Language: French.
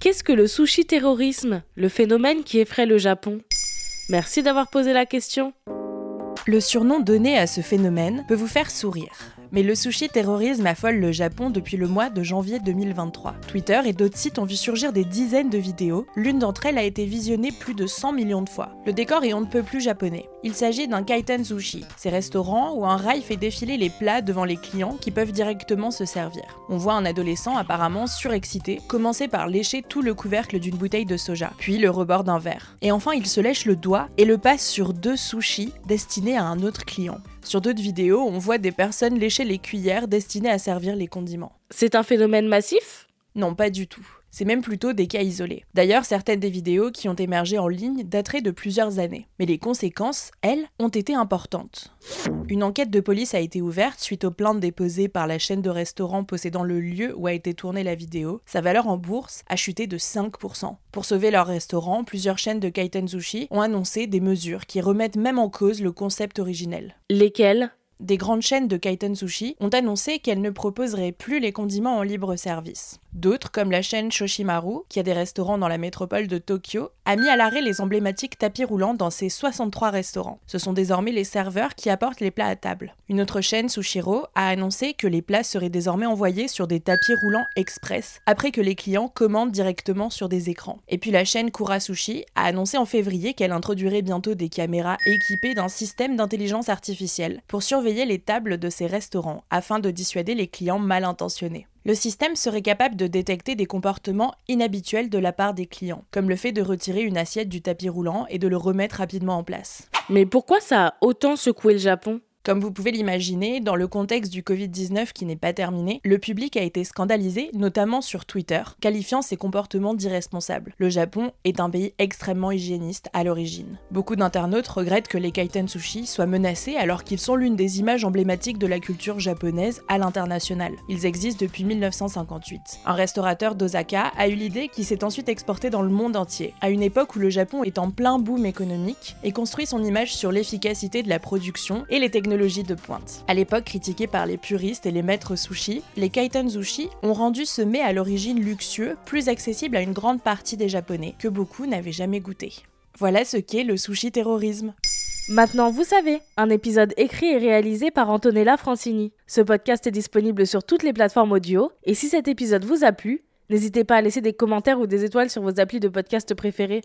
Qu'est-ce que le sushi terrorisme, le phénomène qui effraie le Japon? Merci d'avoir posé la question. Le surnom donné à ce phénomène peut vous faire sourire. Mais le sushi terrorisme affole le Japon depuis le mois de janvier 2023. Twitter et d'autres sites ont vu surgir des dizaines de vidéos. L'une d'entre elles a été visionnée plus de 100 millions de fois. Le décor est on ne peut plus japonais. Il s'agit d'un kaiten sushi, ces restaurants où un rail fait défiler les plats devant les clients qui peuvent directement se servir. On voit un adolescent apparemment surexcité commencer par lécher tout le couvercle d'une bouteille de soja, puis le rebord d'un verre. Et enfin, il se lèche le doigt et le passe sur deux sushis destinés à un autre client. Sur d'autres vidéos, on voit des personnes lécher les cuillères destinées à servir les condiments. C'est un phénomène massif? Non, pas du tout. C'est même plutôt des cas isolés. D'ailleurs, certaines des vidéos qui ont émergé en ligne dateraient de plusieurs années. Mais les conséquences, elles, ont été importantes. Une enquête de police a été ouverte suite aux plaintes déposées par la chaîne de restaurants possédant le lieu où a été tournée la vidéo. Sa valeur en bourse a chuté de 5%. Pour sauver leur restaurant, plusieurs chaînes de kaiten sushi ont annoncé des mesures qui remettent même en cause le concept originel. Lesquelles? Des grandes chaînes de kaiten sushi ont annoncé qu'elles ne proposeraient plus les condiments en libre service. D'autres, comme la chaîne Shoshimaru, qui a des restaurants dans la métropole de Tokyo, a mis à l'arrêt les emblématiques tapis roulants dans ses 63 restaurants. Ce sont désormais les serveurs qui apportent les plats à table. Une autre chaîne, Sushiro, a annoncé que les plats seraient désormais envoyés sur des tapis roulants express, après que les clients commandent directement sur des écrans. Et puis la chaîne Kura Sushi a annoncé en février qu'elle introduirait bientôt des caméras équipées d'un système d'intelligence artificielle pour surveiller les tables de ces restaurants, afin de dissuader les clients mal intentionnés. Le système serait capable de détecter des comportements inhabituels de la part des clients, comme le fait de retirer une assiette du tapis roulant et de le remettre rapidement en place. Mais pourquoi ça a autant secoué le Japon? Comme vous pouvez l'imaginer, dans le contexte du Covid-19 qui n'est pas terminé, le public a été scandalisé, notamment sur Twitter, qualifiant ses comportements d'irresponsables. Le Japon est un pays extrêmement hygiéniste à l'origine. Beaucoup d'internautes regrettent que les kaiten sushi soient menacés alors qu'ils sont l'une des images emblématiques de la culture japonaise à l'international. Ils existent depuis 1958. Un restaurateur d'Osaka a eu l'idée qui s'est ensuite exporté dans le monde entier, à une époque où le Japon est en plein boom économique et construit son image sur l'efficacité de la production et les technologies de pointe. À l'époque critiqués par les puristes et les maîtres sushi, les kaiten sushi ont rendu ce mets à l'origine luxueux plus accessible à une grande partie des japonais que beaucoup n'avaient jamais goûté. Voilà ce qu'est le sushi terrorisme. Maintenant, vous savez, un épisode écrit et réalisé par Antonella Francini. Ce podcast est disponible sur toutes les plateformes audio, et si cet épisode vous a plu, n'hésitez pas à laisser des commentaires ou des étoiles sur vos applis de podcast préférés.